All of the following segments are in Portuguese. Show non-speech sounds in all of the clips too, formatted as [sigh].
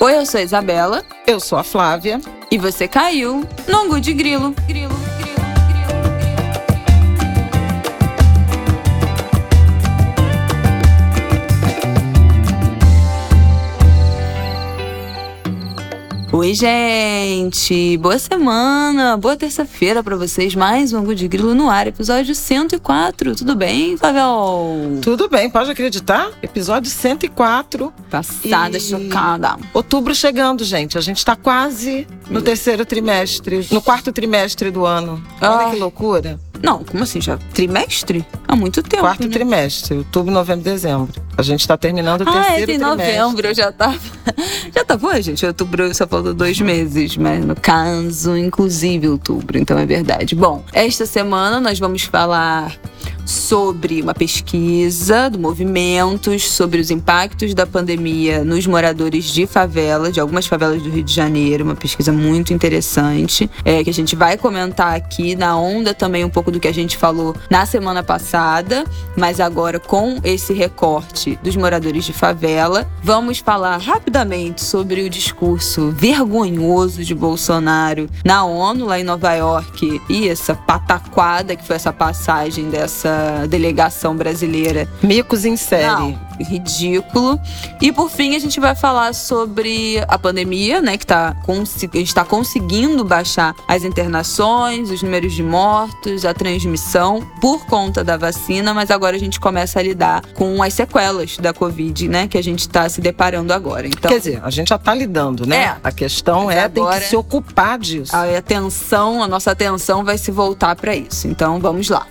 Oi, eu sou a Isabela. Eu sou a Flávia. E você caiu no de Grilo. Grilo. Oi, gente! Boa semana! Boa terça-feira para vocês. Mais um de Grilo no ar, episódio 104. Tudo bem, Flavel? Tudo bem, pode acreditar? Episódio 104. Passada, e... chocada. Outubro chegando, gente. A gente tá quase no terceiro trimestre, no quarto trimestre do ano. Olha ah. que loucura. Não, como assim? Já trimestre? Há muito tempo. Quarto né? trimestre, outubro, novembro, dezembro. A gente está terminando o ah, terceiro trimestre. Ah, é de novembro, eu já tava. [laughs] Já tava, gente. Outubro só faltou dois meses, mas no caso, inclusive outubro, então é verdade. Bom, esta semana nós vamos falar sobre uma pesquisa do movimentos sobre os impactos da pandemia nos moradores de favela, de algumas favelas do Rio de Janeiro, uma pesquisa muito interessante, é, que a gente vai comentar aqui na onda também um pouco do que a gente falou na semana passada, mas agora com esse recorte dos moradores de favela. Vamos falar rapidamente sobre o discurso vergonhoso de Bolsonaro na ONU, lá em Nova York, e essa pataquada que foi essa passagem dessa delegação brasileira. Micos em série. Não, ridículo. E por fim, a gente vai falar sobre a pandemia, né? Que tá, está conseguindo baixar as internações, os números de mortos, a transmissão por conta da vacina, mas agora a gente começa a lidar com as sequelas da Covid, né? Que a gente está se deparando agora. Então, Quer dizer, a gente já está lidando, né? É, a questão é tem que se ocupar disso. A atenção, a nossa atenção vai se voltar para isso. Então vamos lá.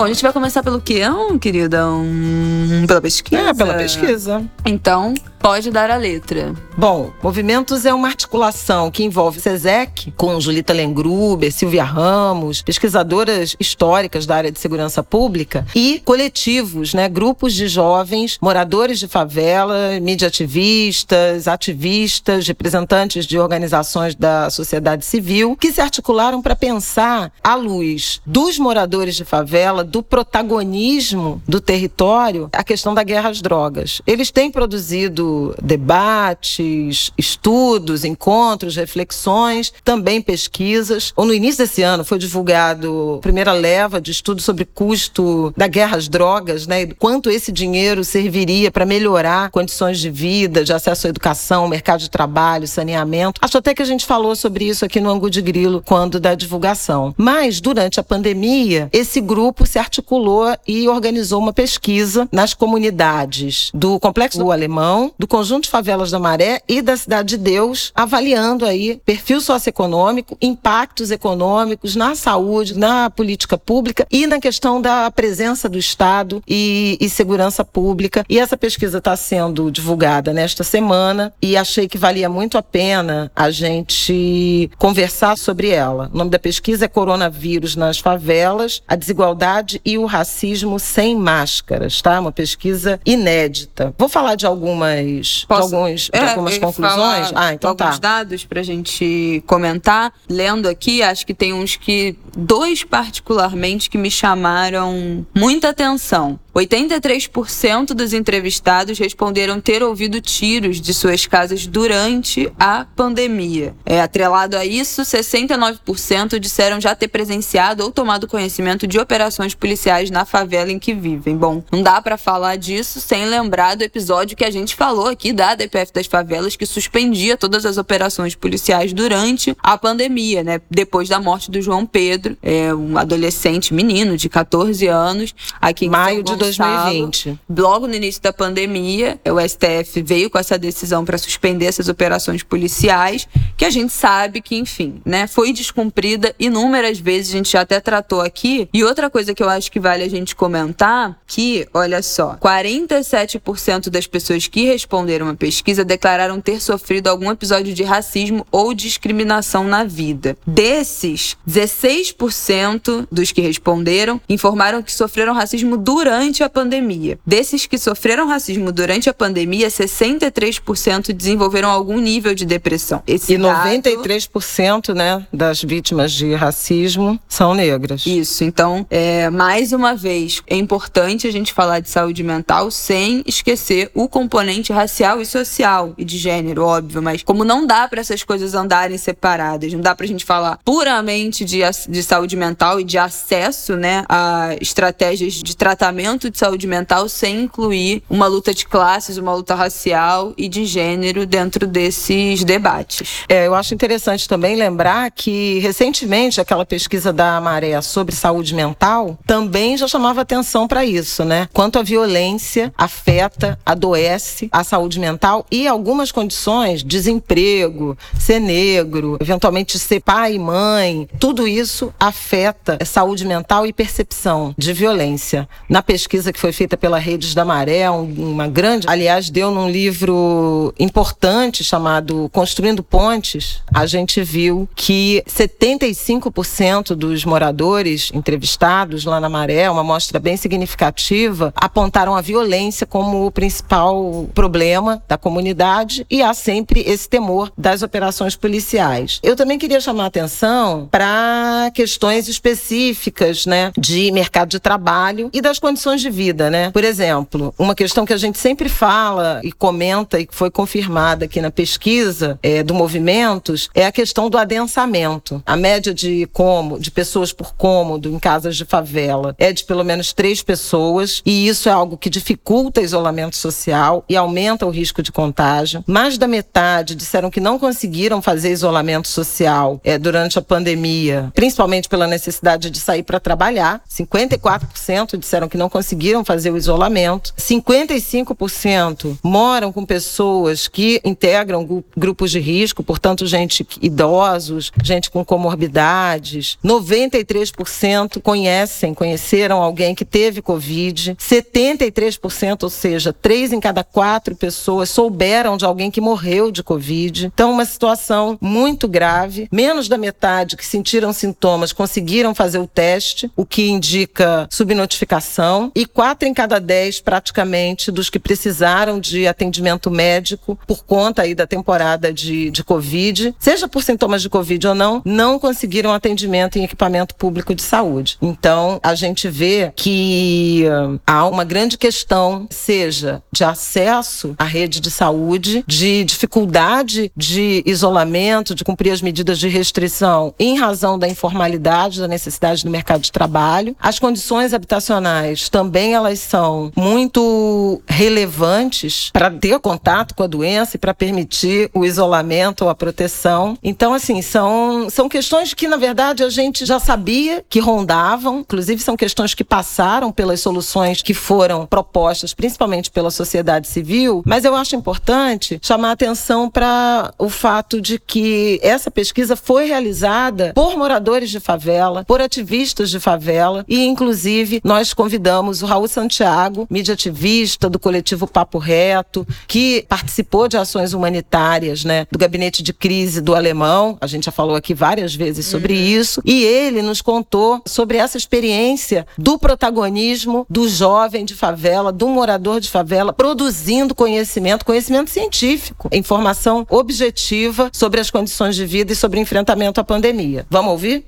Bom, a gente vai começar pelo quê, querida? Um, pela pesquisa? É, pela pesquisa. Então, pode dar a letra. Bom, Movimentos é uma articulação que envolve SESEC, com Julita Lengruber, Silvia Ramos, pesquisadoras históricas da área de segurança pública, e coletivos, né, grupos de jovens, moradores de favela, mídia ativistas, ativistas, representantes de organizações da sociedade civil, que se articularam para pensar, à luz dos moradores de favela, do protagonismo do território, a questão da guerra às drogas. Eles têm produzido debates, estudos, encontros, reflexões, também pesquisas. Ou no início desse ano foi divulgado a primeira leva de estudos sobre custo da guerra às drogas, né? Quanto esse dinheiro serviria para melhorar condições de vida, de acesso à educação, mercado de trabalho, saneamento. Acho até que a gente falou sobre isso aqui no Angu de Grilo quando da divulgação. Mas durante a pandemia, esse grupo se articulou e organizou uma pesquisa nas comunidades do Complexo do Alemão, do Conjunto de Favelas da Maré e da Cidade de Deus, avaliando aí perfil socioeconômico, impactos econômicos na saúde, na política pública e na questão da presença do Estado e, e segurança pública. E essa pesquisa está sendo divulgada nesta semana e achei que valia muito a pena a gente conversar sobre ela. O nome da pesquisa é Coronavírus nas Favelas, a Desigualdade e o Racismo Sem Máscaras, tá? Uma pesquisa inédita. Vou falar de algumas alguns, Posso, de, alguns, de é, algumas conclusões? Ah, então alguns tá. dados para a gente comentar. Lendo aqui, acho que tem uns que. Dois, particularmente, que me chamaram muita atenção. 83% dos entrevistados responderam ter ouvido tiros de suas casas durante a pandemia. É, atrelado a isso, 69% disseram já ter presenciado ou tomado conhecimento de operações policiais na favela em que vivem. Bom, não dá para falar disso sem lembrar do episódio que a gente falou aqui da DPF das favelas que suspendia todas as operações policiais durante a pandemia, né? Depois da morte do João Pedro, é, um adolescente menino de 14 anos, aqui em Maio de 2020. Logo no início da pandemia, o STF veio com essa decisão para suspender essas operações policiais, que a gente sabe que, enfim, né, foi descumprida inúmeras vezes, a gente já até tratou aqui. E outra coisa que eu acho que vale a gente comentar, que, olha só, 47% das pessoas que responderam a pesquisa declararam ter sofrido algum episódio de racismo ou discriminação na vida. Desses, 16% dos que responderam informaram que sofreram racismo durante durante a pandemia. Desses que sofreram racismo durante a pandemia, 63% desenvolveram algum nível de depressão. Esse e 93% dado... né, das vítimas de racismo são negras. Isso. Então, é, mais uma vez, é importante a gente falar de saúde mental sem esquecer o componente racial e social e de gênero, óbvio. Mas como não dá para essas coisas andarem separadas, não dá pra gente falar puramente de, de saúde mental e de acesso né, a estratégias de tratamento de saúde mental sem incluir uma luta de classes, uma luta racial e de gênero dentro desses debates. É, eu acho interessante também lembrar que recentemente aquela pesquisa da Maré sobre saúde mental também já chamava atenção para isso, né? Quanto a violência afeta, adoece a saúde mental e algumas condições, desemprego, ser negro, eventualmente ser pai e mãe, tudo isso afeta saúde mental e percepção de violência. Na pesquisa que foi feita pela Redes da Maré, uma grande, aliás, deu num livro importante chamado Construindo Pontes, a gente viu que 75% dos moradores entrevistados lá na Maré, uma amostra bem significativa, apontaram a violência como o principal problema da comunidade e há sempre esse temor das operações policiais. Eu também queria chamar atenção para questões específicas, né, de mercado de trabalho e das condições de vida, né? Por exemplo, uma questão que a gente sempre fala e comenta e que foi confirmada aqui na pesquisa é, do Movimentos é a questão do adensamento. A média de como de pessoas por cômodo em casas de favela é de pelo menos três pessoas e isso é algo que dificulta o isolamento social e aumenta o risco de contágio. Mais da metade disseram que não conseguiram fazer isolamento social é, durante a pandemia, principalmente pela necessidade de sair para trabalhar. 54% disseram que não conseguiram fazer o isolamento. 55% moram com pessoas que integram grupos de risco, portanto, gente idosos, gente com comorbidades. 93% conhecem, conheceram alguém que teve Covid. 73%, ou seja, três em cada quatro pessoas souberam de alguém que morreu de Covid. Então, uma situação muito grave. Menos da metade que sentiram sintomas conseguiram fazer o teste, o que indica subnotificação. E quatro em cada dez, praticamente, dos que precisaram de atendimento médico por conta aí da temporada de, de Covid, seja por sintomas de Covid ou não, não conseguiram atendimento em equipamento público de saúde. Então, a gente vê que uh, há uma grande questão, seja de acesso à rede de saúde, de dificuldade de isolamento, de cumprir as medidas de restrição em razão da informalidade, da necessidade do mercado de trabalho. As condições habitacionais também elas são muito relevantes para ter contato com a doença e para permitir o isolamento ou a proteção. Então, assim, são, são questões que, na verdade, a gente já sabia que rondavam, inclusive são questões que passaram pelas soluções que foram propostas, principalmente pela sociedade civil, mas eu acho importante chamar atenção para o fato de que essa pesquisa foi realizada por moradores de favela, por ativistas de favela. E, inclusive, nós convidamos o Raul Santiago, mídia ativista do coletivo Papo Reto, que participou de ações humanitárias, né, do gabinete de crise do Alemão. A gente já falou aqui várias vezes sobre uhum. isso. E ele nos contou sobre essa experiência do protagonismo do jovem de favela, do morador de favela, produzindo conhecimento, conhecimento científico, informação objetiva sobre as condições de vida e sobre o enfrentamento à pandemia. Vamos ouvir?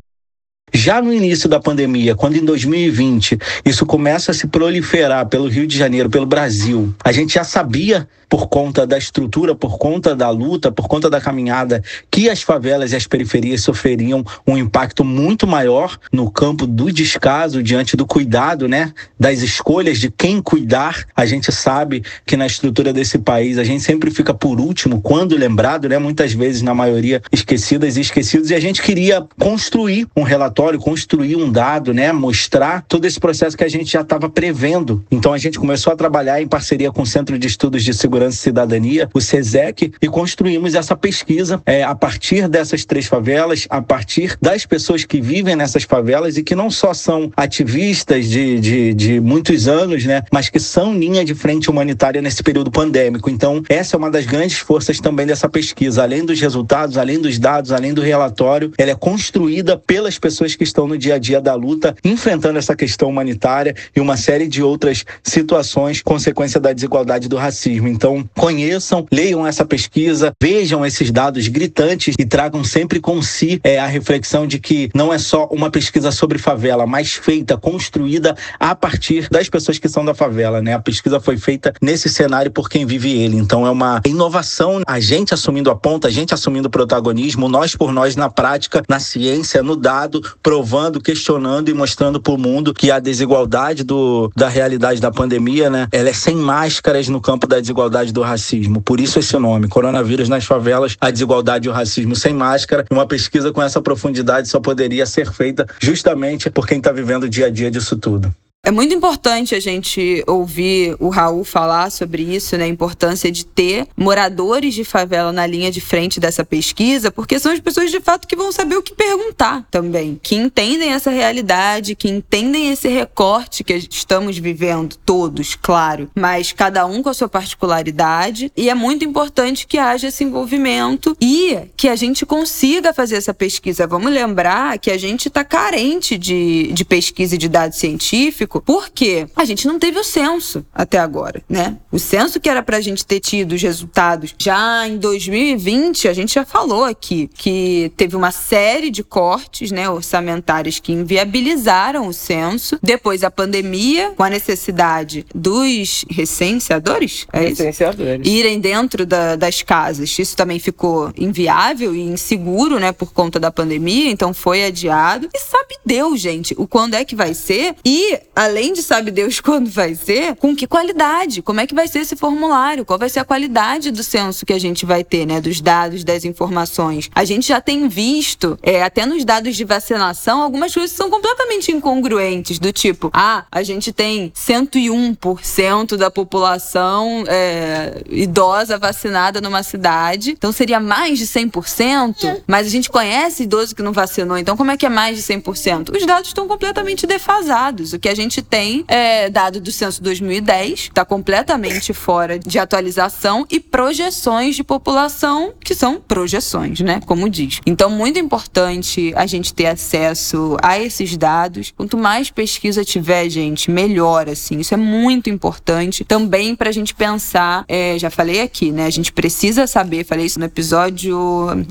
Já no início da pandemia, quando em 2020 isso começa a se proliferar pelo Rio de Janeiro, pelo Brasil, a gente já sabia por conta da estrutura, por conta da luta, por conta da caminhada, que as favelas e as periferias sofreriam um impacto muito maior no campo do descaso diante do cuidado, né, das escolhas de quem cuidar. A gente sabe que na estrutura desse país a gente sempre fica por último quando lembrado, né, muitas vezes na maioria esquecidas e esquecidos e a gente queria construir um relatório, construir um dado, né, mostrar todo esse processo que a gente já estava prevendo. Então a gente começou a trabalhar em parceria com o Centro de Estudos de Segurança Segurança e Cidadania, o SESEC, e construímos essa pesquisa é, a partir dessas três favelas, a partir das pessoas que vivem nessas favelas e que não só são ativistas de, de, de muitos anos, né, mas que são linha de frente humanitária nesse período pandêmico. Então, essa é uma das grandes forças também dessa pesquisa. Além dos resultados, além dos dados, além do relatório, ela é construída pelas pessoas pessoas que estão no dia a dia da luta, enfrentando essa questão humanitária e uma série de outras situações consequência da desigualdade do racismo. Então, conheçam, leiam essa pesquisa, vejam esses dados gritantes e tragam sempre com si é, a reflexão de que não é só uma pesquisa sobre favela, mas feita, construída a partir das pessoas que são da favela, né? A pesquisa foi feita nesse cenário por quem vive ele. Então, é uma inovação, a gente assumindo a ponta, a gente assumindo o protagonismo, nós por nós na prática, na ciência, no dado, provando, questionando e mostrando para o mundo que a desigualdade do, da realidade da pandemia, né? Ela é sem máscaras no campo da desigualdade do racismo. Por isso esse nome, Coronavírus nas favelas, a desigualdade e o racismo sem máscara. Uma pesquisa com essa profundidade só poderia ser feita justamente por quem está vivendo o dia a dia disso tudo. É muito importante a gente ouvir o Raul falar sobre isso, né? A importância de ter moradores de favela na linha de frente dessa pesquisa, porque são as pessoas de fato que vão saber o que perguntar também, que entendem essa realidade, que entendem esse recorte que estamos vivendo, todos, claro, mas cada um com a sua particularidade. E é muito importante que haja esse envolvimento e que a gente consiga fazer essa pesquisa. Vamos lembrar que a gente está carente de, de pesquisa e de dados científicos porque a gente não teve o censo até agora, né? O censo que era pra gente ter tido os resultados já em 2020, a gente já falou aqui que teve uma série de cortes, né, orçamentários que inviabilizaram o censo. Depois a pandemia, com a necessidade dos recenseadores, é recenseadores. irem dentro da, das casas. Isso também ficou inviável e inseguro, né, por conta da pandemia, então foi adiado. E sabe Deus, gente, o quando é que vai ser? E além de sabe Deus [laughs] quando vai ser, com que qualidade? Como é que vai ser esse formulário? Qual vai ser a qualidade do censo que a gente vai ter, né? Dos dados, das informações. A gente já tem visto, é, até nos dados de vacinação, algumas coisas são completamente incongruentes, do tipo, ah, a gente tem 101% da população é, idosa vacinada numa cidade, então seria mais de 100%, mas a gente conhece idoso que não vacinou, então como é que é mais de 100%? Os dados estão completamente defasados. O que a gente gente tem é, dado do censo 2010, está completamente [laughs] fora de atualização, e projeções de população, que são projeções, né? Como diz. Então, muito importante a gente ter acesso a esses dados. Quanto mais pesquisa tiver, gente, melhor, assim. Isso é muito importante. Também para a gente pensar, é, já falei aqui, né? A gente precisa saber, falei isso no episódio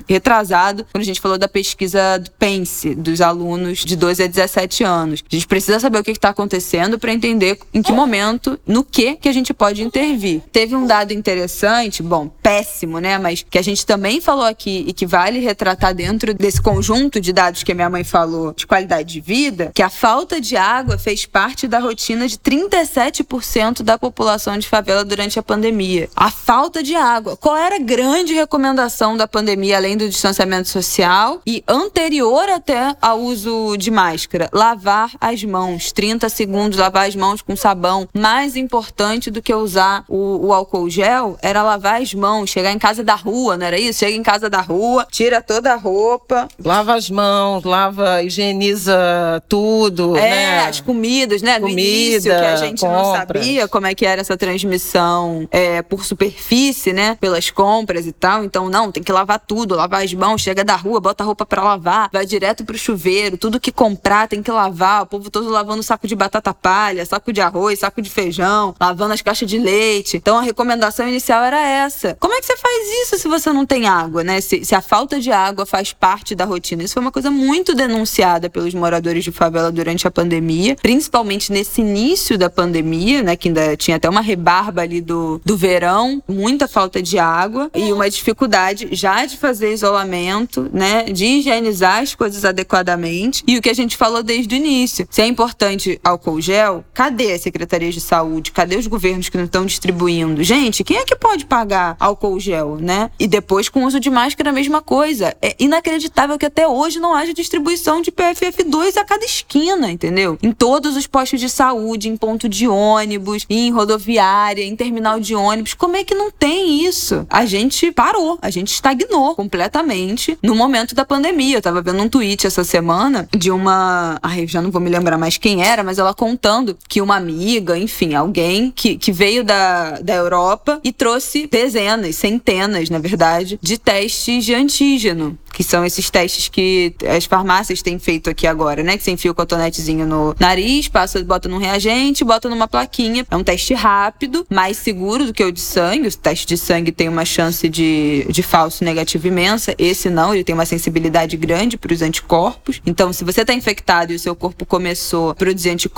retrasado, quando a gente falou da pesquisa do PENSE, dos alunos de 12 a 17 anos. A gente precisa saber o que está acontecendo acontecendo para entender em que momento, no que que a gente pode intervir. Teve um dado interessante, bom, péssimo, né, mas que a gente também falou aqui e que vale retratar dentro desse conjunto de dados que a minha mãe falou de qualidade de vida, que a falta de água fez parte da rotina de 37% da população de favela durante a pandemia. A falta de água. Qual era a grande recomendação da pandemia além do distanciamento social e anterior até ao uso de máscara? Lavar as mãos 30 segundos, lavar as mãos com sabão. Mais importante do que usar o, o álcool gel era lavar as mãos, chegar em casa da rua, não era isso? Chega em casa da rua, tira toda a roupa. Lava as mãos, lava, higieniza tudo, é, né? as comidas, né? Comida, no início, que a gente compras. não sabia como é que era essa transmissão é, por superfície, né? Pelas compras e tal. Então, não, tem que lavar tudo, lavar as mãos, chega da rua, bota a roupa pra lavar, vai direto pro chuveiro, tudo que comprar tem que lavar, o povo todo lavando saco de batata palha, saco de arroz, saco de feijão, lavando as caixas de leite. Então a recomendação inicial era essa. Como é que você faz isso se você não tem água, né? Se, se a falta de água faz parte da rotina. Isso foi uma coisa muito denunciada pelos moradores de favela durante a pandemia, principalmente nesse início da pandemia, né? Que ainda tinha até uma rebarba ali do, do verão, muita falta de água e uma dificuldade já de fazer isolamento, né? De higienizar as coisas adequadamente. E o que a gente falou desde o início. Se é importante álcool gel, cadê as secretarias de saúde? Cadê os governos que não estão distribuindo? Gente, quem é que pode pagar álcool gel, né? E depois com uso de máscara a mesma coisa. É inacreditável que até hoje não haja distribuição de PFF2 a cada esquina, entendeu? Em todos os postos de saúde, em ponto de ônibus, em rodoviária, em terminal de ônibus. Como é que não tem isso? A gente parou, a gente estagnou completamente no momento da pandemia. Eu tava vendo um tweet essa semana de uma. Ai, já não vou me lembrar mais quem era, mas ela contando que uma amiga, enfim, alguém que, que veio da, da Europa e trouxe dezenas, centenas, na verdade, de testes de antígeno. que são esses testes que as farmácias têm feito aqui agora, né? Que você enfia o cotonetezinho no nariz, passa, bota num reagente, bota numa plaquinha. É um teste rápido, mais seguro do que o de sangue. O teste de sangue tem uma chance de, de falso negativo imensa. Esse não, ele tem uma sensibilidade grande para os anticorpos. Então, se você está infectado e o seu corpo começou a produzir anticorpos,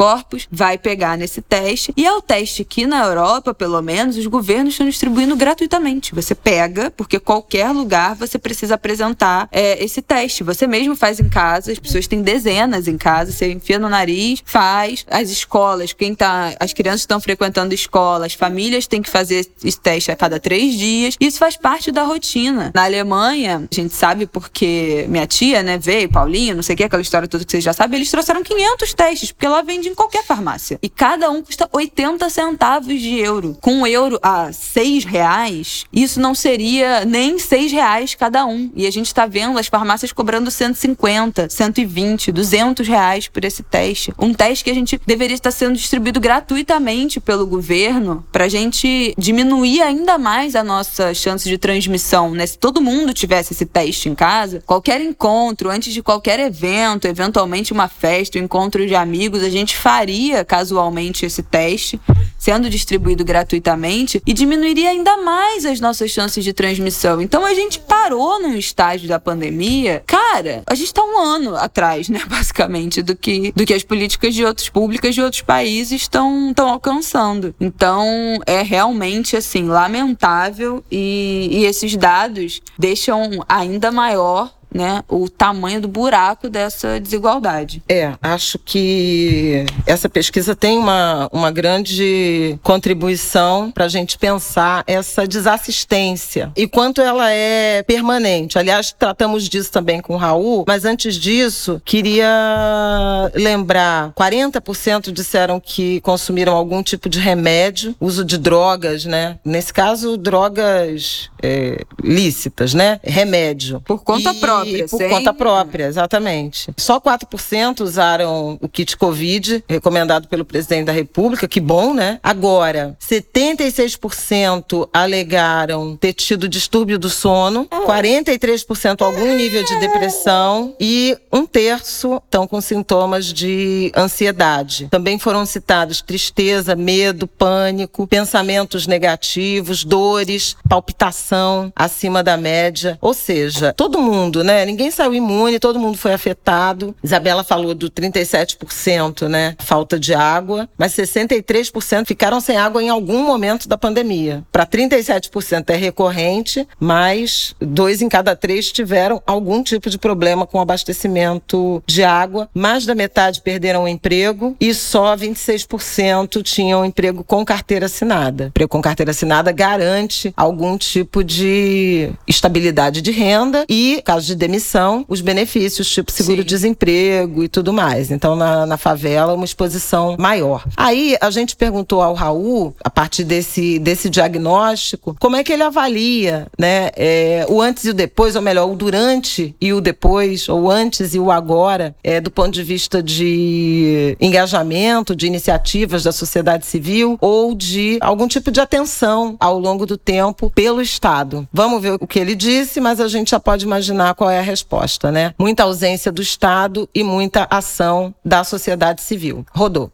vai pegar nesse teste. E é o teste que na Europa, pelo menos, os governos estão distribuindo gratuitamente. Você pega, porque qualquer lugar você precisa apresentar é, esse teste. Você mesmo faz em casa, as pessoas têm dezenas em casa, você enfia no nariz, faz. As escolas, quem tá. As crianças estão frequentando escola, as famílias têm que fazer esse teste a cada três dias. Isso faz parte da rotina. Na Alemanha, a gente sabe porque minha tia, né, veio, Paulinha, não sei o que, aquela história toda que vocês já sabem, eles trouxeram 500 testes, porque lá vende em qualquer farmácia. E cada um custa 80 centavos de euro. Com um euro a 6 reais, isso não seria nem 6 reais cada um. E a gente tá vendo as farmácias cobrando 150, 120, 200 reais por esse teste. Um teste que a gente deveria estar sendo distribuído gratuitamente pelo governo pra gente diminuir ainda mais a nossa chance de transmissão, né? Se todo mundo tivesse esse teste em casa, qualquer encontro, antes de qualquer evento, eventualmente uma festa, um encontro de amigos, a gente faria casualmente esse teste sendo distribuído gratuitamente e diminuiria ainda mais as nossas chances de transmissão. Então a gente parou num estágio da pandemia. Cara, a gente está um ano atrás, né, [laughs] basicamente, do que, do que as políticas de outras públicas de outros países estão alcançando. Então é realmente assim lamentável e, e esses dados deixam ainda maior né, o tamanho do buraco dessa desigualdade. É, acho que essa pesquisa tem uma, uma grande contribuição para a gente pensar essa desassistência e quanto ela é permanente. Aliás, tratamos disso também com o Raul, mas antes disso, queria lembrar: 40% disseram que consumiram algum tipo de remédio, uso de drogas, né? Nesse caso, drogas é, lícitas, né? Remédio. Por conta e... própria própria. Por conta própria, exatamente. Só 4% usaram o kit Covid, recomendado pelo presidente da República, que bom, né? Agora, 76% alegaram ter tido distúrbio do sono, 43% algum nível de depressão e um terço estão com sintomas de ansiedade. Também foram citados tristeza, medo, pânico, pensamentos negativos, dores, palpitação acima da média. Ou seja, todo mundo, né? Né? Ninguém saiu imune, todo mundo foi afetado. Isabela falou do 37%, né? Falta de água, mas 63% ficaram sem água em algum momento da pandemia. Para 37% é recorrente, mas dois em cada três tiveram algum tipo de problema com abastecimento de água. Mais da metade perderam o emprego e só 26% tinham emprego com carteira assinada. Emprego com carteira assinada garante algum tipo de estabilidade de renda e, caso de demissão, os benefícios, tipo seguro-desemprego e tudo mais. Então, na, na favela, uma exposição maior. Aí, a gente perguntou ao Raul, a partir desse, desse diagnóstico, como é que ele avalia né, é, o antes e o depois, ou melhor, o durante e o depois, ou antes e o agora, é, do ponto de vista de engajamento, de iniciativas da sociedade civil ou de algum tipo de atenção ao longo do tempo pelo Estado. Vamos ver o que ele disse, mas a gente já pode imaginar qual é a resposta, né? Muita ausência do Estado e muita ação da sociedade civil. Rodou.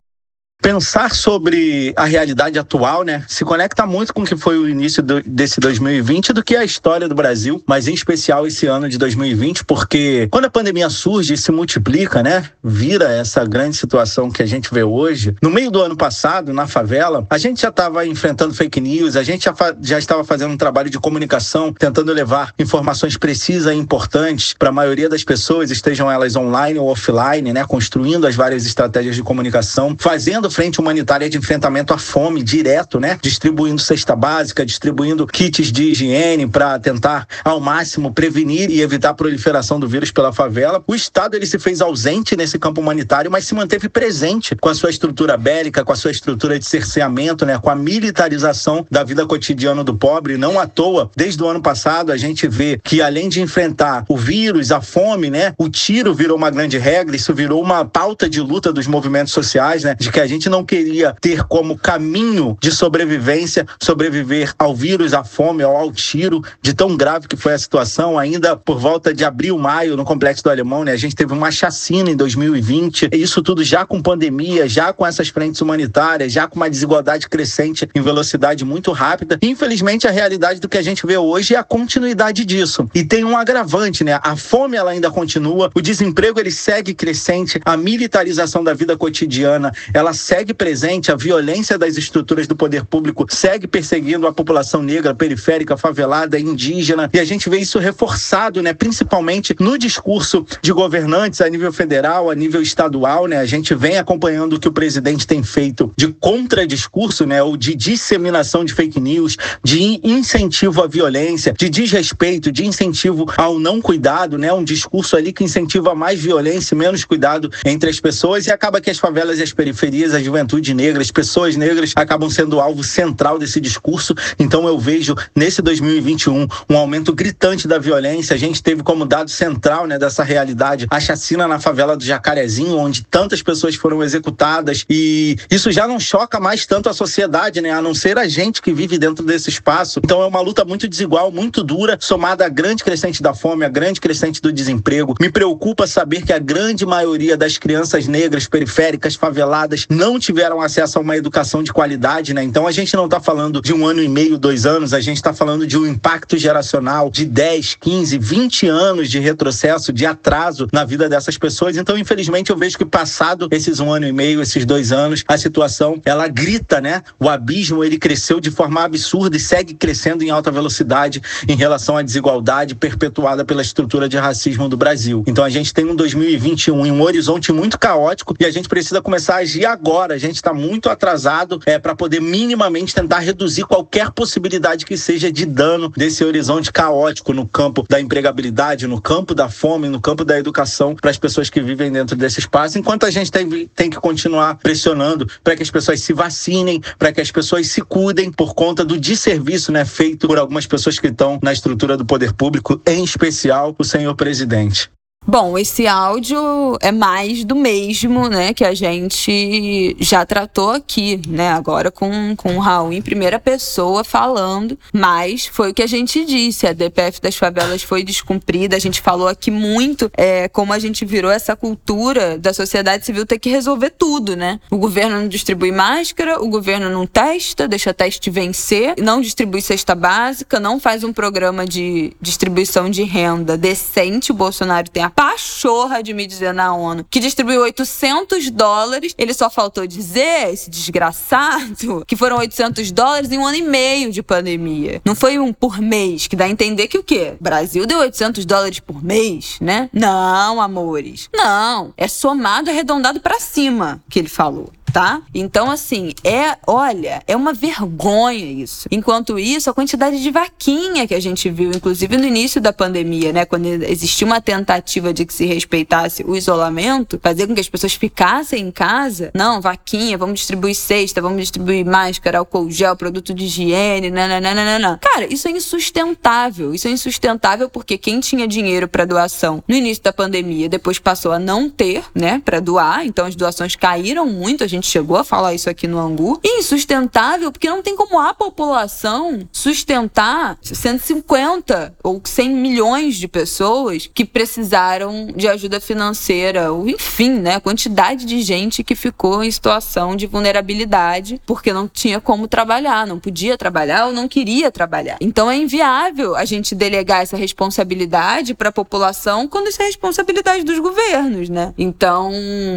Pensar sobre a realidade atual, né, se conecta muito com o que foi o início do, desse 2020 do que a história do Brasil, mas em especial esse ano de 2020, porque quando a pandemia surge e se multiplica, né, vira essa grande situação que a gente vê hoje. No meio do ano passado, na favela, a gente já estava enfrentando fake news, a gente já, já estava fazendo um trabalho de comunicação, tentando levar informações precisas e importantes para a maioria das pessoas, estejam elas online ou offline, né, construindo as várias estratégias de comunicação, fazendo frente humanitária de enfrentamento à fome direto, né? Distribuindo cesta básica, distribuindo kits de higiene para tentar ao máximo prevenir e evitar a proliferação do vírus pela favela. O Estado ele se fez ausente nesse campo humanitário, mas se manteve presente com a sua estrutura bélica, com a sua estrutura de cerceamento, né? Com a militarização da vida cotidiana do pobre. Não à toa, desde o ano passado a gente vê que além de enfrentar o vírus, a fome, né? O tiro virou uma grande regra. Isso virou uma pauta de luta dos movimentos sociais, né? De que a gente gente não queria ter como caminho de sobrevivência sobreviver ao vírus, à fome, ao, ao tiro, de tão grave que foi a situação. Ainda por volta de abril, maio, no Complexo do Alemão, né, a gente teve uma chacina em 2020. Isso tudo já com pandemia, já com essas frentes humanitárias, já com uma desigualdade crescente em velocidade muito rápida. Infelizmente, a realidade do que a gente vê hoje é a continuidade disso. E tem um agravante, né? A fome ela ainda continua, o desemprego ele segue crescente, a militarização da vida cotidiana ela segue presente, a violência das estruturas do poder público segue perseguindo a população negra, periférica, favelada, indígena, e a gente vê isso reforçado, né? Principalmente no discurso de governantes a nível federal, a nível estadual, né? A gente vem acompanhando o que o presidente tem feito de contradiscurso, né? Ou de disseminação de fake news, de incentivo à violência, de desrespeito, de incentivo ao não cuidado, né? Um discurso ali que incentiva mais violência, menos cuidado entre as pessoas e acaba que as favelas e as periferias, a juventude negra, as pessoas negras acabam sendo alvo central desse discurso. Então eu vejo nesse 2021 um aumento gritante da violência. A gente teve como dado central, né, dessa realidade a chacina na favela do Jacarezinho, onde tantas pessoas foram executadas e isso já não choca mais tanto a sociedade, né, a não ser a gente que vive dentro desse espaço. Então é uma luta muito desigual, muito dura, somada à grande crescente da fome, à grande crescente do desemprego. Me preocupa saber que a grande maioria das crianças negras periféricas, faveladas, não tiveram acesso a uma educação de qualidade, né? Então a gente não está falando de um ano e meio, dois anos, a gente está falando de um impacto geracional de 10, 15, 20 anos de retrocesso, de atraso na vida dessas pessoas. Então, infelizmente, eu vejo que passado esses um ano e meio, esses dois anos, a situação ela grita, né? O abismo ele cresceu de forma absurda e segue crescendo em alta velocidade em relação à desigualdade perpetuada pela estrutura de racismo do Brasil. Então a gente tem um 2021 em um horizonte muito caótico e a gente precisa começar a agir agora. A gente está muito atrasado é, para poder minimamente tentar reduzir qualquer possibilidade que seja de dano desse horizonte caótico no campo da empregabilidade, no campo da fome, no campo da educação para as pessoas que vivem dentro desse espaço, enquanto a gente tem, tem que continuar pressionando para que as pessoas se vacinem, para que as pessoas se cuidem por conta do desserviço né, feito por algumas pessoas que estão na estrutura do poder público, em especial o senhor presidente. Bom, esse áudio é mais do mesmo, né, que a gente já tratou aqui, né, agora com, com o Raul em primeira pessoa falando, mas foi o que a gente disse, a DPF das favelas foi descumprida, a gente falou aqui muito é, como a gente virou essa cultura da sociedade civil ter que resolver tudo, né? O governo não distribui máscara, o governo não testa, deixa teste vencer, não distribui cesta básica, não faz um programa de distribuição de renda decente, o Bolsonaro tem a pachorra de me dizer na ONU que distribuiu 800 dólares. Ele só faltou dizer, esse desgraçado, [laughs] que foram 800 dólares em um ano e meio de pandemia. Não foi um por mês, que dá a entender que o quê? Brasil deu 800 dólares por mês, né? Não, amores. Não. É somado, arredondado para cima que ele falou tá? Então, assim, é, olha, é uma vergonha isso. Enquanto isso, a quantidade de vaquinha que a gente viu, inclusive no início da pandemia, né? Quando existia uma tentativa de que se respeitasse o isolamento, fazer com que as pessoas ficassem em casa. Não, vaquinha, vamos distribuir cesta, vamos distribuir máscara, álcool gel, produto de higiene, nananana. Cara, isso é insustentável. Isso é insustentável porque quem tinha dinheiro para doação no início da pandemia, depois passou a não ter, né, para doar. Então as doações caíram muito. A gente gente chegou a falar isso aqui no Angu, insustentável porque não tem como a população sustentar 150 ou 100 milhões de pessoas que precisaram de ajuda financeira, ou enfim, né, a quantidade de gente que ficou em situação de vulnerabilidade porque não tinha como trabalhar, não podia trabalhar ou não queria trabalhar. Então é inviável a gente delegar essa responsabilidade para a população quando isso é responsabilidade dos governos, né? Então,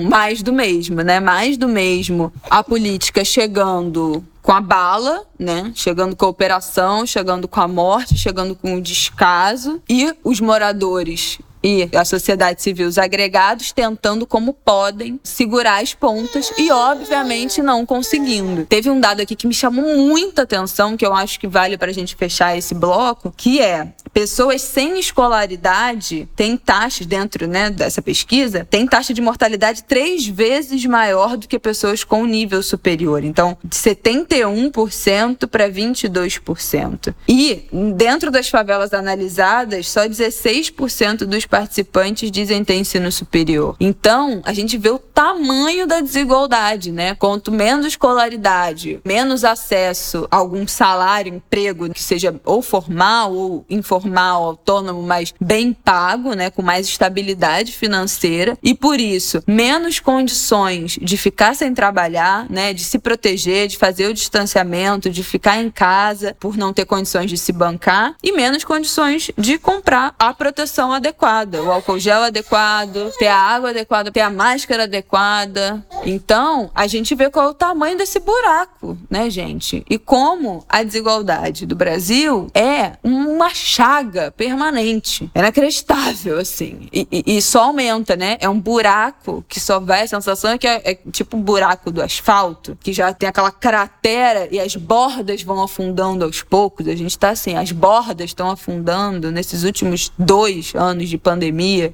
mais do mesmo, né? Mais do mesmo mesmo a política chegando com a bala, né? Chegando com a operação, chegando com a morte, chegando com o descaso e os moradores e a sociedade civil, os agregados, tentando como podem segurar as pontas e, obviamente, não conseguindo. Teve um dado aqui que me chamou muita atenção, que eu acho que vale para a gente fechar esse bloco, que é pessoas sem escolaridade têm taxas dentro né, dessa pesquisa, tem taxa de mortalidade três vezes maior do que pessoas com nível superior. Então, de 71% para 22%. E dentro das favelas analisadas, só 16% dos participantes dizem ter ensino superior. Então, a gente vê o tamanho da desigualdade, né? Quanto menos escolaridade, menos acesso a algum salário, emprego que seja ou formal ou informal, autônomo, mas bem pago, né, com mais estabilidade financeira. E por isso menos condições de ficar sem trabalhar, né, de se proteger, de fazer o distanciamento, de ficar em casa por não ter condições de se bancar. E menos condições de comprar a proteção adequada, o álcool gel adequado, ter a água adequada, ter a máscara adequada. Então, a gente vê qual é o tamanho desse buraco, né, gente? E como a desigualdade do Brasil é uma chaga permanente. É inacreditável, assim. E, e, e, só aumenta, né? É um buraco que só vai. A sensação é que é, é tipo um buraco do asfalto, que já tem aquela cratera e as bordas vão afundando aos poucos. A gente tá assim, as bordas estão afundando nesses últimos dois anos de pandemia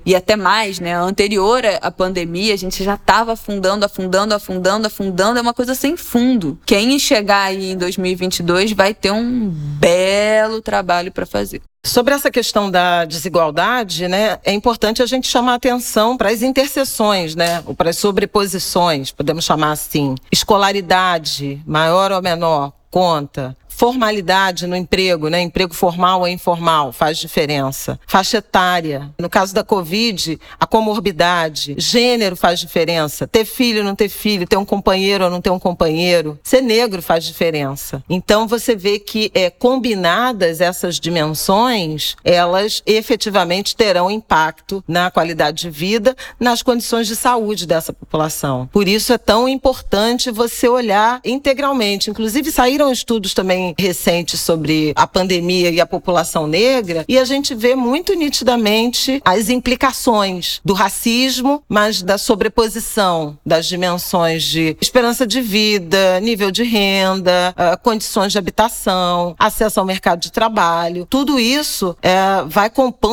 e até mais, né? Anterior à pandemia, a gente já tava afundando, afundando, afundando, afundando. É uma coisa sem fundo. Quem chegar aí em 2022 vai ter um belo trabalho para fazer. Sobre essa questão da desigualdade, né, é importante a gente chamar atenção para as interseções, né, ou para as sobreposições, podemos chamar assim. Escolaridade, maior ou menor, conta formalidade no emprego, né? Emprego formal ou informal faz diferença. Faixa etária. No caso da Covid, a comorbidade. Gênero faz diferença. Ter filho ou não ter filho, ter um companheiro ou não ter um companheiro. Ser negro faz diferença. Então você vê que é, combinadas essas dimensões, elas efetivamente terão impacto na qualidade de vida, nas condições de saúde dessa população. Por isso é tão importante você olhar integralmente. Inclusive saíram estudos também recente sobre a pandemia e a população negra, e a gente vê muito nitidamente as implicações do racismo, mas da sobreposição das dimensões de esperança de vida, nível de renda, ah, condições de habitação, acesso ao mercado de trabalho. Tudo isso é, vai,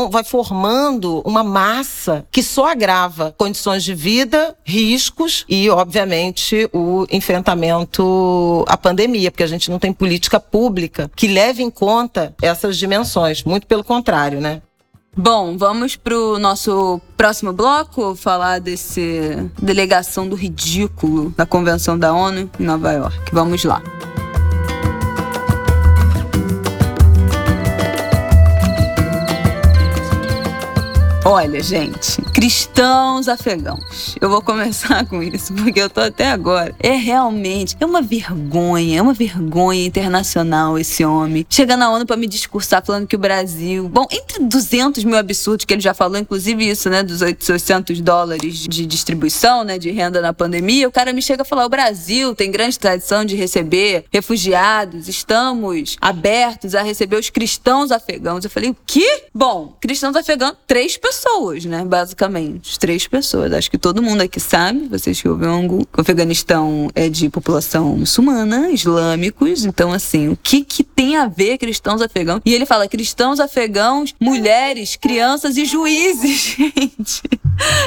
vai formando uma massa que só agrava condições de vida, riscos e, obviamente, o enfrentamento à pandemia, porque a gente não tem política pública que leve em conta essas dimensões. Muito pelo contrário, né? Bom, vamos pro nosso próximo bloco falar desse delegação do ridículo da Convenção da ONU em Nova York. Vamos lá. Olha, gente, cristãos afegãos. Eu vou começar [laughs] com isso, porque eu tô até agora. É realmente, é uma vergonha, é uma vergonha internacional esse homem. Chega na ONU para me discursar falando que o Brasil. Bom, entre 200 mil absurdos que ele já falou, inclusive isso, né, dos 800 dólares de distribuição, né, de renda na pandemia, o cara me chega a falar: o Brasil tem grande tradição de receber refugiados, estamos abertos a receber os cristãos afegãos. Eu falei: o quê? Bom, cristãos afegãos, três pessoas pessoas, né? Basicamente. Três pessoas. Acho que todo mundo aqui sabe, vocês que ouvem o Afeganistão é de população muçulmana, islâmicos. Então, assim, o que, que tem a ver cristãos afegãos? E ele fala cristãos afegãos, mulheres, crianças e juízes, [laughs] gente.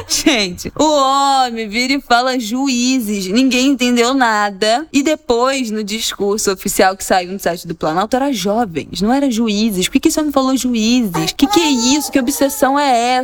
Gente, o homem vira e fala juízes. Ninguém entendeu nada. E depois, no discurso oficial que saiu no site do Planalto, era jovens, não era juízes. Por que, que esse homem falou juízes? O que, que é isso? Que obsessão é essa?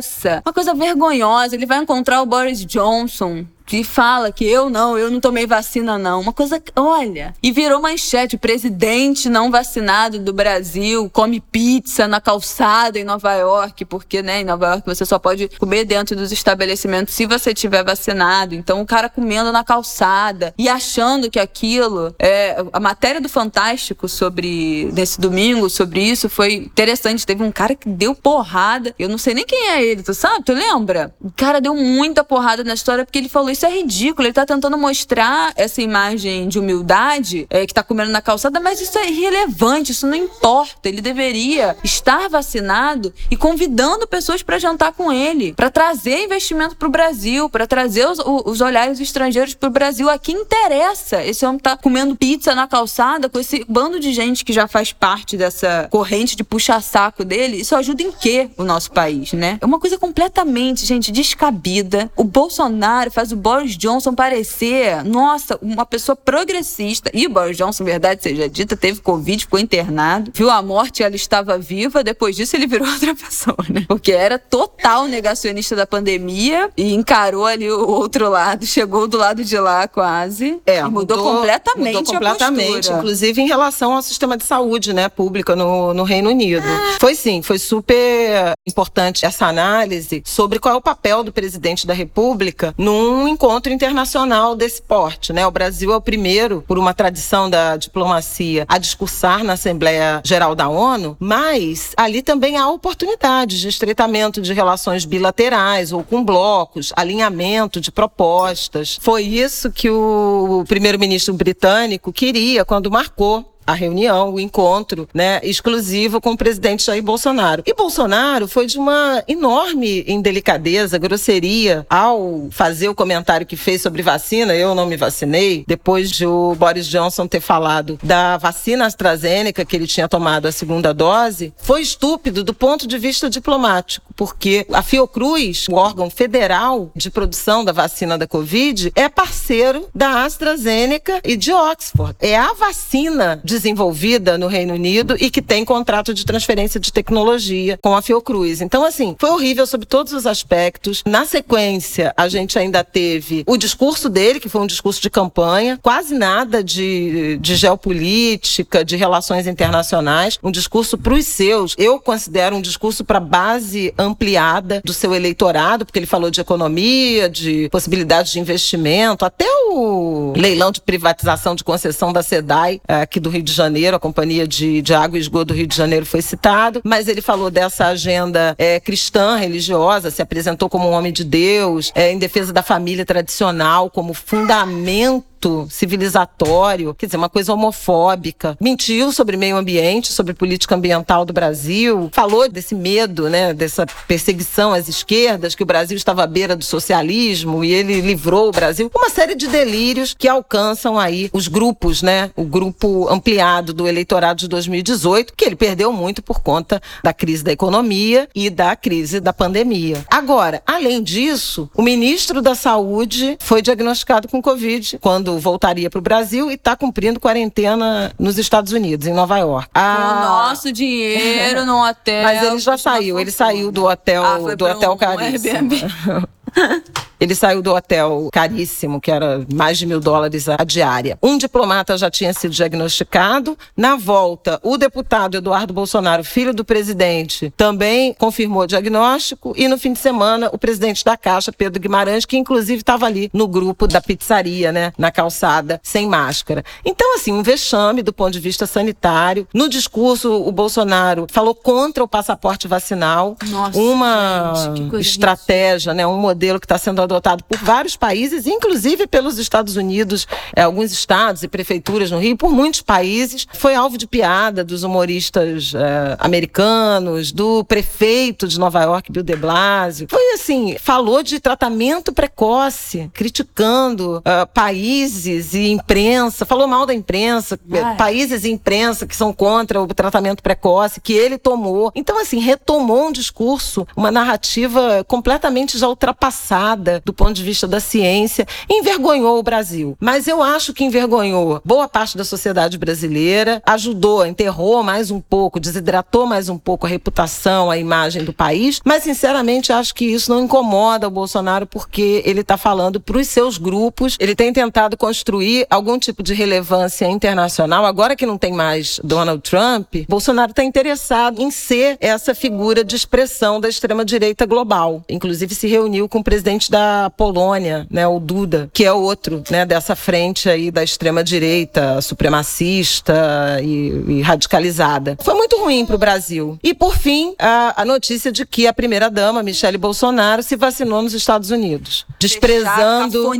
Uma coisa vergonhosa. Ele vai encontrar o Boris Johnson que fala que eu não, eu não tomei vacina não. Uma coisa, olha, e virou manchete, o presidente não vacinado do Brasil come pizza na calçada em Nova York, porque, né, em Nova York você só pode comer dentro dos estabelecimentos se você tiver vacinado. Então o cara comendo na calçada e achando que aquilo é a matéria do Fantástico sobre nesse domingo sobre isso foi interessante. Teve um cara que deu porrada. Eu não sei nem quem é ele, tu sabe? Tu lembra? O cara deu muita porrada na história porque ele falou isso é ridículo. Ele tá tentando mostrar essa imagem de humildade é, que tá comendo na calçada, mas isso é irrelevante, isso não importa. Ele deveria estar vacinado e convidando pessoas para jantar com ele, para trazer investimento para o Brasil, para trazer os, os olhares estrangeiros para o Brasil. Aqui interessa. Esse homem tá comendo pizza na calçada com esse bando de gente que já faz parte dessa corrente de puxa-saco dele. Isso ajuda em quê o nosso país, né? É uma coisa completamente, gente, descabida. O Bolsonaro faz o Boris Johnson parecer, nossa, uma pessoa progressista. E Boris Johnson, verdade seja dita, teve Covid, ficou internado, viu a morte ela estava viva, depois disso ele virou [laughs] outra pessoa, né? Porque era total negacionista da pandemia e encarou ali o outro lado, chegou do lado de lá quase. É, mudou, mudou, completamente. Mudou completamente, inclusive em relação ao sistema de saúde, né, pública no, no Reino Unido. Ah. Foi sim, foi super importante essa análise sobre qual é o papel do presidente da República num encontro internacional desse porte, né? O Brasil é o primeiro, por uma tradição da diplomacia, a discursar na Assembleia Geral da ONU, mas ali também há oportunidades de estreitamento de relações bilaterais ou com blocos, alinhamento de propostas. Foi isso que o primeiro-ministro britânico queria quando marcou a reunião, o encontro, né, exclusivo com o presidente Jair Bolsonaro. E Bolsonaro foi de uma enorme indelicadeza, grosseria ao fazer o comentário que fez sobre vacina. Eu não me vacinei depois de o Boris Johnson ter falado da vacina AstraZeneca que ele tinha tomado a segunda dose. Foi estúpido do ponto de vista diplomático, porque a Fiocruz, o órgão federal de produção da vacina da Covid, é parceiro da AstraZeneca e de Oxford. É a vacina de desenvolvida no Reino Unido e que tem contrato de transferência de tecnologia com a Fiocruz. Então, assim, foi horrível sobre todos os aspectos. Na sequência, a gente ainda teve o discurso dele, que foi um discurso de campanha, quase nada de, de geopolítica, de relações internacionais, um discurso para os seus. Eu considero um discurso para base ampliada do seu eleitorado, porque ele falou de economia, de possibilidades de investimento, até o leilão de privatização de concessão da SEDAI, eh, aqui do Rio de Janeiro, a Companhia de, de Água e Esgoto do Rio de Janeiro foi citado, mas ele falou dessa agenda é, cristã, religiosa, se apresentou como um homem de Deus, é, em defesa da família tradicional, como fundamento civilizatório, quer dizer, uma coisa homofóbica. Mentiu sobre meio ambiente, sobre política ambiental do Brasil, falou desse medo, né, dessa perseguição às esquerdas, que o Brasil estava à beira do socialismo e ele livrou o Brasil. Uma série de delírios que alcançam aí os grupos, né, o grupo ampliado do eleitorado de 2018, que ele perdeu muito por conta da crise da economia e da crise da pandemia. Agora, além disso, o ministro da Saúde foi diagnosticado com Covid quando voltaria para o Brasil e está cumprindo quarentena nos Estados Unidos, em Nova York. Ah, Com o nosso dinheiro no [laughs] hotel. Mas ele já saiu, ele saiu do hotel, ah, do hotel um caríssimo. [laughs] Ele saiu do hotel caríssimo, que era mais de mil dólares a diária. Um diplomata já tinha sido diagnosticado. Na volta, o deputado Eduardo Bolsonaro, filho do presidente, também confirmou o diagnóstico. E no fim de semana, o presidente da Caixa, Pedro Guimarães, que inclusive estava ali no grupo da pizzaria, né, na calçada, sem máscara. Então, assim, um vexame do ponto de vista sanitário. No discurso, o Bolsonaro falou contra o passaporte vacinal. Nossa, uma gente, estratégia, né, um modelo que está sendo adotado por vários países, inclusive pelos Estados Unidos, é, alguns estados e prefeituras no Rio, por muitos países. Foi alvo de piada dos humoristas é, americanos, do prefeito de Nova York, Bill de Blasio. Foi assim, falou de tratamento precoce, criticando uh, países e imprensa, falou mal da imprensa, Ai. países e imprensa que são contra o tratamento precoce, que ele tomou. Então, assim, retomou um discurso, uma narrativa completamente já ultrapassada do ponto de vista da ciência, envergonhou o Brasil. Mas eu acho que envergonhou boa parte da sociedade brasileira, ajudou, enterrou mais um pouco, desidratou mais um pouco a reputação, a imagem do país, mas sinceramente acho que isso não incomoda o Bolsonaro porque ele está falando para os seus grupos, ele tem tentado construir algum tipo de relevância internacional. Agora que não tem mais Donald Trump, Bolsonaro está interessado em ser essa figura de expressão da extrema-direita global. Inclusive se reuniu com o presidente da Polônia, né, o Duda, que é outro, né, dessa frente aí da extrema direita, supremacista e, e radicalizada. Foi muito ruim para o Brasil. E por fim, a, a notícia de que a primeira dama, Michele Bolsonaro, se vacinou nos Estados Unidos, desprezando a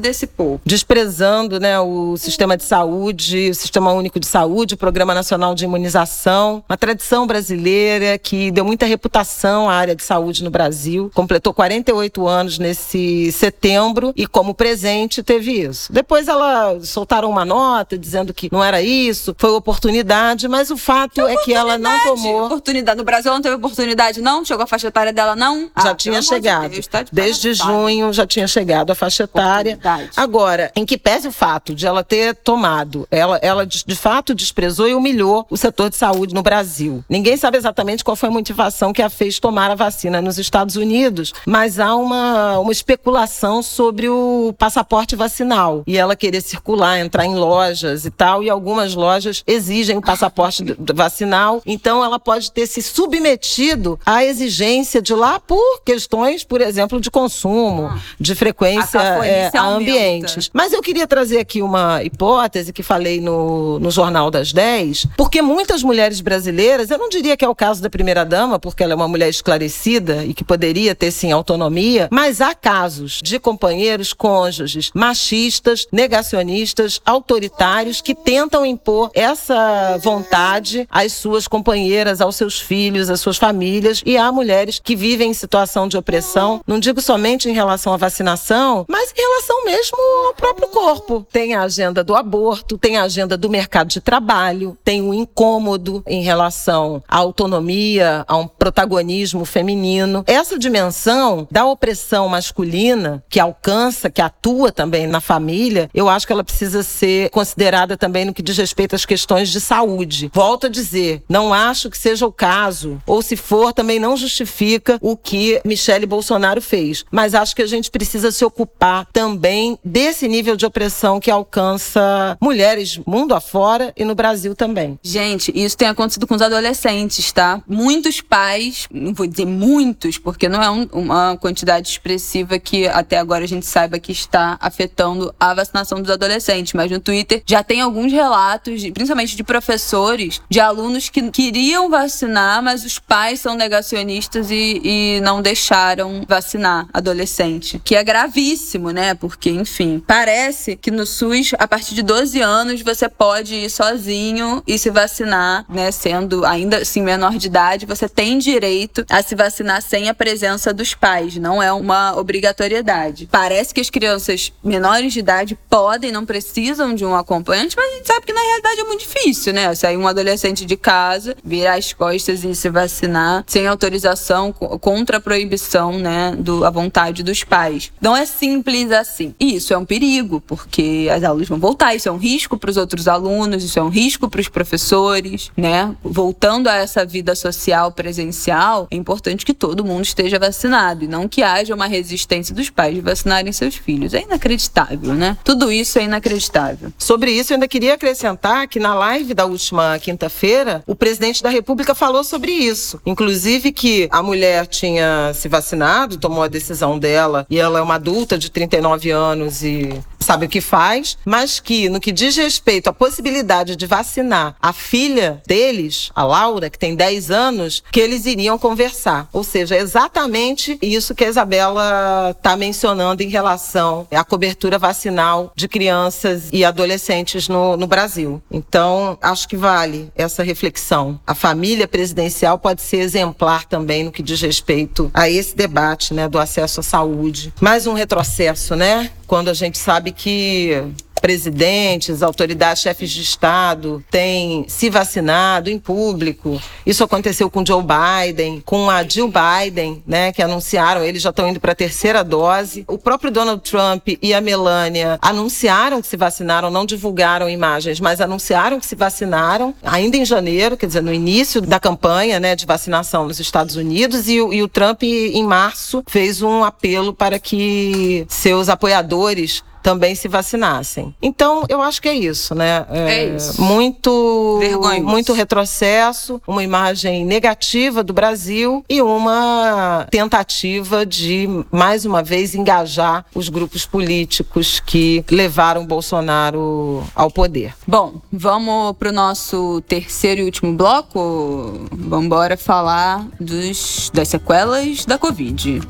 desse povo, desprezando, né, o sistema de saúde, o sistema único de saúde, o Programa Nacional de Imunização, uma tradição brasileira que deu muita reputação à área de saúde no Brasil. Completou 48 anos nesse tivesse setembro e como presente teve isso. Depois ela soltaram uma nota dizendo que não era isso, foi oportunidade, mas o fato é que ela não tomou. Oportunidade. No Brasil ela não teve oportunidade, não? Chegou a faixa etária dela, não? Já ah, tinha chegado. De Deus, tá de Desde junho já tinha chegado a faixa etária. Agora, em que pese o fato de ela ter tomado, ela, ela de, de fato desprezou e humilhou o setor de saúde no Brasil. Ninguém sabe exatamente qual foi a motivação que a fez tomar a vacina nos Estados Unidos, mas há uma, uma especulação sobre o passaporte vacinal e ela querer circular, entrar em lojas e tal, e algumas lojas exigem o passaporte vacinal, então ela pode ter se submetido à exigência de lá por questões, por exemplo, de consumo, ah. de frequência é, a ambientes. Mas eu queria trazer aqui uma hipótese que falei no, no Jornal das 10, porque muitas mulheres brasileiras, eu não diria que é o caso da primeira-dama, porque ela é uma mulher esclarecida e que poderia ter sim autonomia, mas há casos de companheiros cônjuges machistas, negacionistas, autoritários que tentam impor essa vontade às suas companheiras, aos seus filhos, às suas famílias e há mulheres que vivem em situação de opressão, não digo somente em relação à vacinação, mas em relação mesmo ao próprio corpo. Tem a agenda do aborto, tem a agenda do mercado de trabalho, tem o incômodo em relação à autonomia, a um protagonismo feminino. Essa dimensão da opressão masculina que alcança, que atua também na família, eu acho que ela precisa ser considerada também no que diz respeito às questões de saúde. Volto a dizer, não acho que seja o caso, ou se for, também não justifica o que Michele Bolsonaro fez. Mas acho que a gente precisa se ocupar também desse nível de opressão que alcança mulheres mundo afora e no Brasil também. Gente, isso tem acontecido com os adolescentes, tá? Muitos pais, não vou dizer muitos, porque não é um, uma quantidade expressiva que até agora a gente saiba que está afetando a vacinação dos adolescentes, mas no Twitter já tem alguns relatos, principalmente de professores, de alunos que queriam vacinar, mas os pais são negacionistas e, e não deixaram vacinar adolescente, que é gravíssimo, né? Porque, enfim, parece que no SUS, a partir de 12 anos, você pode ir sozinho e se vacinar, né? Sendo ainda assim menor de idade, você tem direito a se vacinar sem a presença dos pais, não é uma obrigatoriedade. Parece que as crianças menores de idade podem, não precisam de um acompanhante, mas a gente sabe que na realidade é muito difícil, né? Sair um adolescente de casa, virar as costas e se vacinar sem autorização, contra a proibição, né, do a vontade dos pais. Não é simples assim. E isso é um perigo, porque as aulas vão voltar, isso é um risco para os outros alunos, isso é um risco para os professores, né? Voltando a essa vida social presencial, é importante que todo mundo esteja vacinado e não que haja uma resistência dos pais de vacinarem seus filhos. É inacreditável, né? Tudo isso é inacreditável. Sobre isso, eu ainda queria acrescentar que na live da última quinta-feira, o presidente da República falou sobre isso. Inclusive que a mulher tinha se vacinado, tomou a decisão dela e ela é uma adulta de 39 anos e sabe o que faz, mas que no que diz respeito à possibilidade de vacinar a filha deles, a Laura, que tem 10 anos, que eles iriam conversar. Ou seja, é exatamente isso que a Isabela está mencionando em relação à cobertura vacinal de crianças e adolescentes no, no Brasil. Então, acho que vale essa reflexão. A família presidencial pode ser exemplar também no que diz respeito a esse debate né, do acesso à saúde. Mais um retrocesso, né? Quando a gente sabe que presidentes, autoridades, chefes de Estado têm se vacinado em público. Isso aconteceu com Joe Biden, com a Jill Biden, né, que anunciaram, eles já estão indo para a terceira dose. O próprio Donald Trump e a Melania anunciaram que se vacinaram, não divulgaram imagens, mas anunciaram que se vacinaram ainda em janeiro, quer dizer, no início da campanha né, de vacinação nos Estados Unidos, e, e o Trump, em março, fez um apelo para que seus apoiadores também se vacinassem. Então, eu acho que é isso, né? É, é isso. Muito, Vergonhoso. muito retrocesso, uma imagem negativa do Brasil e uma tentativa de, mais uma vez, engajar os grupos políticos que levaram Bolsonaro ao poder. Bom, vamos para o nosso terceiro e último bloco. Vamos embora falar dos, das sequelas da Covid.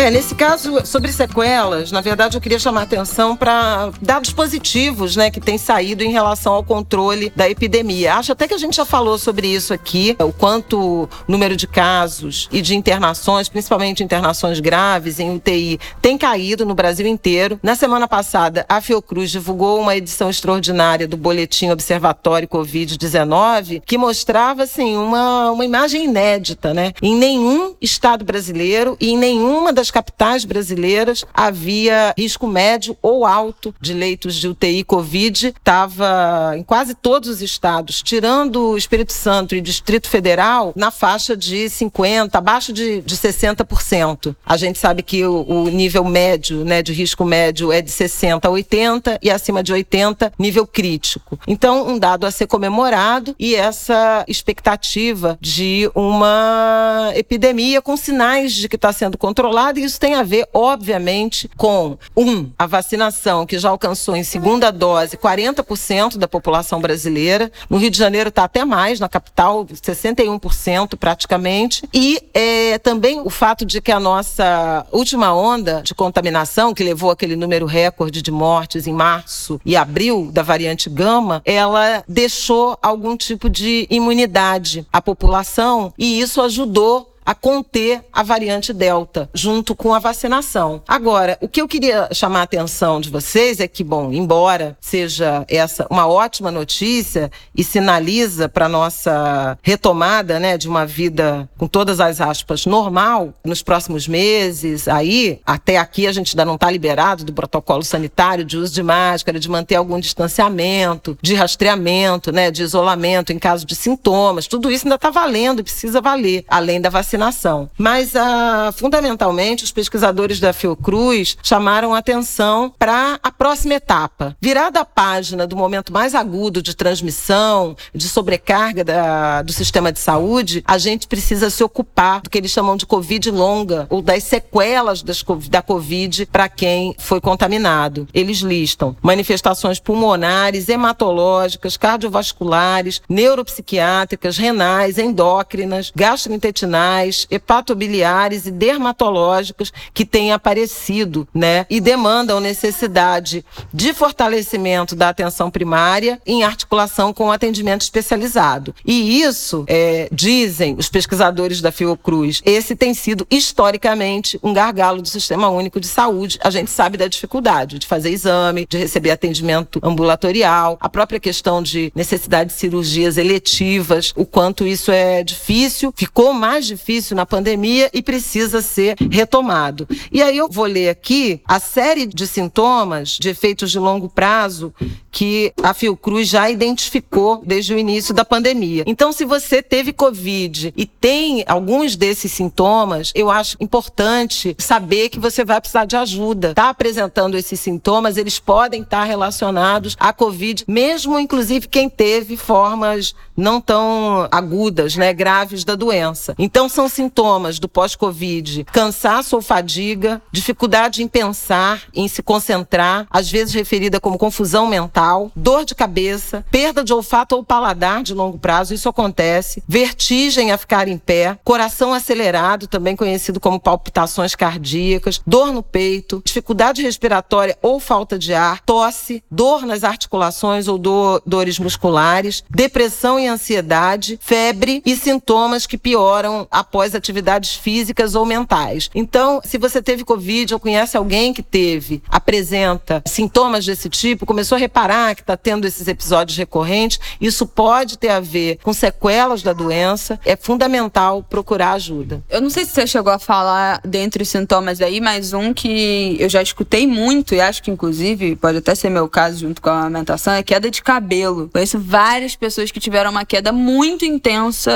É, nesse caso, sobre sequelas, na verdade eu queria chamar atenção para dados positivos, né, que têm saído em relação ao controle da epidemia. Acho até que a gente já falou sobre isso aqui, o quanto o número de casos e de internações, principalmente internações graves em UTI, tem caído no Brasil inteiro. Na semana passada, a Fiocruz divulgou uma edição extraordinária do Boletim Observatório Covid-19 que mostrava assim uma, uma imagem inédita, né? Em nenhum estado brasileiro e em nenhuma das capitais brasileiras havia risco médio ou alto de leitos de UTI Covid. Estava em quase todos os estados, tirando o Espírito Santo e Distrito Federal, na faixa de 50, abaixo de, de 60%. A gente sabe que o, o nível médio, né, de risco médio é de 60 a 80 e acima de 80, nível crítico. Então, um dado a ser comemorado e essa expectativa de uma epidemia com sinais de que está sendo controlada, e isso tem a ver, obviamente, com um, a vacinação que já alcançou em segunda dose 40% da população brasileira. No Rio de Janeiro está até mais, na capital, 61% praticamente. E é, também o fato de que a nossa última onda de contaminação, que levou aquele número recorde de mortes em março e abril da variante Gama, ela deixou algum tipo de imunidade à população e isso ajudou a conter a variante Delta, junto com a vacinação. Agora, o que eu queria chamar a atenção de vocês é que, bom, embora seja essa uma ótima notícia e sinaliza para nossa retomada, né, de uma vida com todas as aspas normal nos próximos meses, aí até aqui a gente ainda não está liberado do protocolo sanitário de uso de máscara, de manter algum distanciamento, de rastreamento, né, de isolamento em caso de sintomas, tudo isso ainda está valendo precisa valer, além da vacinação vacinação. Mas, ah, fundamentalmente, os pesquisadores da Fiocruz chamaram atenção para a próxima etapa. Virada a página do momento mais agudo de transmissão, de sobrecarga da, do sistema de saúde, a gente precisa se ocupar do que eles chamam de Covid longa, ou das sequelas das, da Covid para quem foi contaminado. Eles listam manifestações pulmonares, hematológicas, cardiovasculares, neuropsiquiátricas, renais, endócrinas, gastrointestinais renais, hepatobiliares e dermatológicas que têm aparecido, né? E demandam necessidade de fortalecimento da atenção primária em articulação com o atendimento especializado. E isso, é, dizem os pesquisadores da Fiocruz, esse tem sido historicamente um gargalo do Sistema Único de Saúde. A gente sabe da dificuldade de fazer exame, de receber atendimento ambulatorial, a própria questão de necessidade de cirurgias eletivas, o quanto isso é difícil, ficou mais difícil difícil na pandemia e precisa ser retomado. E aí eu vou ler aqui a série de sintomas de efeitos de longo prazo que a Fiocruz já identificou desde o início da pandemia. Então, se você teve Covid e tem alguns desses sintomas, eu acho importante saber que você vai precisar de ajuda. Está apresentando esses sintomas, eles podem estar relacionados à Covid, mesmo inclusive quem teve formas não tão agudas, né, graves da doença. Então, são sintomas do pós-Covid? Cansaço ou fadiga, dificuldade em pensar, em se concentrar, às vezes referida como confusão mental, dor de cabeça, perda de olfato ou paladar de longo prazo, isso acontece, vertigem a ficar em pé, coração acelerado, também conhecido como palpitações cardíacas, dor no peito, dificuldade respiratória ou falta de ar, tosse, dor nas articulações ou dor, dores musculares, depressão e ansiedade, febre e sintomas que pioram a após atividades físicas ou mentais. Então, se você teve Covid ou conhece alguém que teve, apresenta sintomas desse tipo, começou a reparar que está tendo esses episódios recorrentes, isso pode ter a ver com sequelas da doença, é fundamental procurar ajuda. Eu não sei se você chegou a falar dentre os sintomas aí, mas um que eu já escutei muito e acho que inclusive pode até ser meu caso junto com a amamentação é queda de cabelo. Conheço várias pessoas que tiveram uma queda muito intensa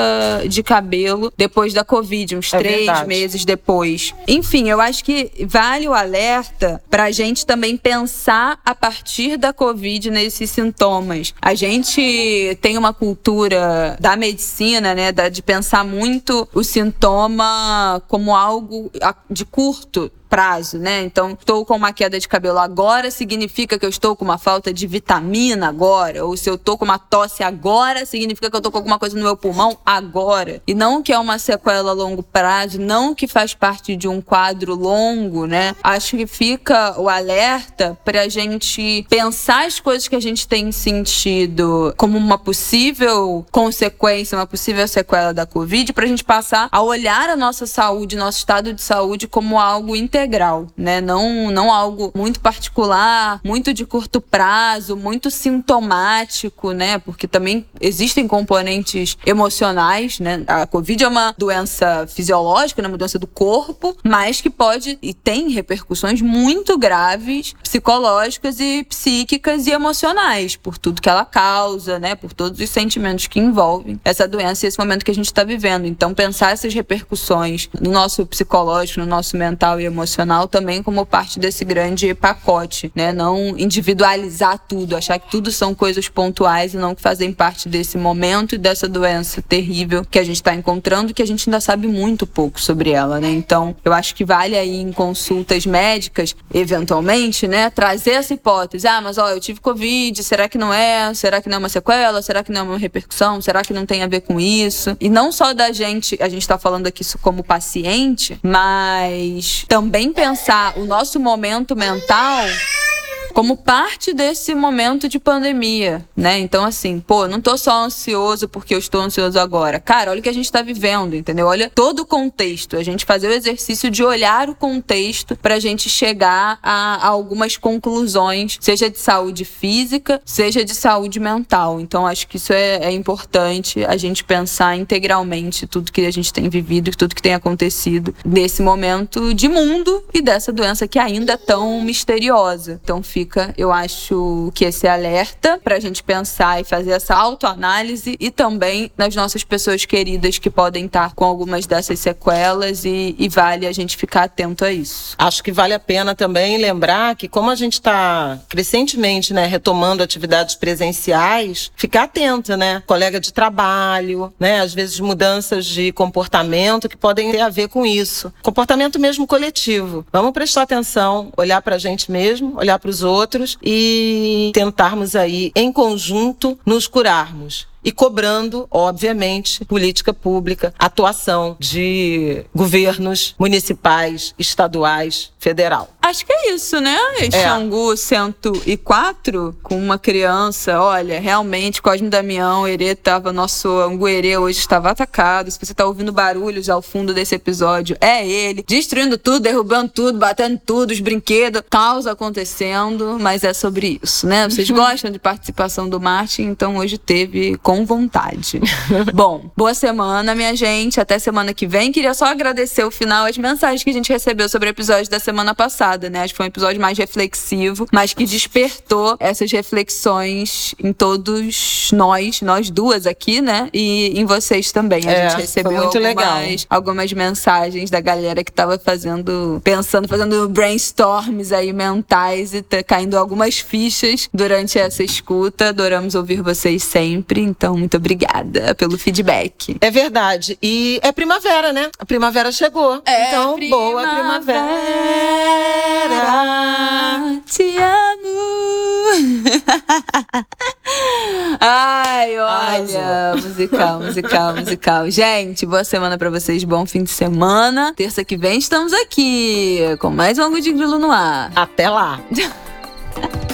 de cabelo depois da Covid, uns é três verdade. meses depois. Enfim, eu acho que vale o alerta para a gente também pensar a partir da Covid nesses sintomas. A gente tem uma cultura da medicina, né, de pensar muito o sintoma como algo de curto prazo, né? Então, estou com uma queda de cabelo agora, significa que eu estou com uma falta de vitamina agora, ou se eu estou com uma tosse agora, significa que eu estou com alguma coisa no meu pulmão agora. E não que é uma sequela a longo prazo, não que faz parte de um quadro longo, né? Acho que fica o alerta para a gente pensar as coisas que a gente tem sentido como uma possível consequência, uma possível sequela da Covid, para a gente passar a olhar a nossa saúde, nosso estado de saúde como algo integral, né? Não, não algo muito particular, muito de curto prazo, muito sintomático, né? Porque também existem componentes emocionais, né? A Covid é uma doença fisiológica, né? uma doença do corpo, mas que pode e tem repercussões muito graves psicológicas e psíquicas e emocionais por tudo que ela causa, né? Por todos os sentimentos que envolvem essa doença e esse momento que a gente está vivendo. Então, pensar essas repercussões no nosso psicológico, no nosso mental e emocional também como parte desse grande pacote, né? Não individualizar tudo, achar que tudo são coisas pontuais e não que fazem parte desse momento e dessa doença terrível que a gente está encontrando, que a gente ainda sabe muito pouco sobre ela, né? Então, eu acho que vale aí em consultas médicas, eventualmente, né, trazer essa hipótese. Ah, mas ó, eu tive Covid, será que não é? Será que não é uma sequela? Será que não é uma repercussão? Será que não tem a ver com isso? E não só da gente, a gente está falando aqui isso como paciente, mas também pensar o nosso momento mental como parte desse momento de pandemia, né? Então, assim, pô, não tô só ansioso porque eu estou ansioso agora. Cara, olha o que a gente tá vivendo, entendeu? Olha todo o contexto. A gente fazer o exercício de olhar o contexto pra gente chegar a, algumas conclusões, seja de saúde física, seja de saúde mental. Então, acho que isso é, é importante a gente pensar integralmente tudo que a gente tem vivido, tudo que tem acontecido nesse momento de mundo e dessa doença que ainda é tão misteriosa. Então, fica fica, eu acho que esse alerta para a gente pensar e fazer essa autoanálise e também nas nossas pessoas queridas que podem estar com algumas dessas sequelas e, e vale a gente ficar atento a isso. Acho que vale a pena também lembrar que como a gente está crescentemente, né, retomando atividades presenciais, ficar atenta, né, colega de trabalho, né, às vezes mudanças de comportamento que podem ter a ver com isso, comportamento mesmo coletivo. Vamos prestar atenção, olhar para a gente mesmo, olhar para os outros outros e tentarmos aí, em conjunto, nos curarmos e cobrando, obviamente, política pública, atuação de governos municipais, estaduais, federal. Acho que é isso, né? É. Xangu 104, com uma criança, olha, realmente, Cosme Damião, Herê tava, nosso Anguerê hoje estava atacado. Se você tá ouvindo barulhos ao fundo desse episódio, é ele, destruindo tudo, derrubando tudo, batendo tudo, os brinquedos, caos acontecendo, mas é sobre isso, né? Vocês [laughs] gostam de participação do Martin, então hoje teve com com vontade. [laughs] Bom, boa semana, minha gente. Até semana que vem. Queria só agradecer o final, as mensagens que a gente recebeu sobre o episódio da semana passada, né? Acho que foi um episódio mais reflexivo, mas que despertou essas reflexões em todos nós, nós duas aqui, né? E em vocês também. A é, gente recebeu algumas, legal. algumas mensagens da galera que tava fazendo, pensando, fazendo brainstorms aí mentais e caindo algumas fichas durante essa escuta. Adoramos ouvir vocês sempre. Então, então, muito obrigada pelo feedback. É verdade. E é primavera, né? A primavera chegou. É então, primavera, boa primavera. Te amo. [laughs] Ai, olha. Musical, musical, musical. Gente, boa semana para vocês. Bom fim de semana. Terça que vem estamos aqui com mais um Angu de Grilo no ar. Até lá. [laughs]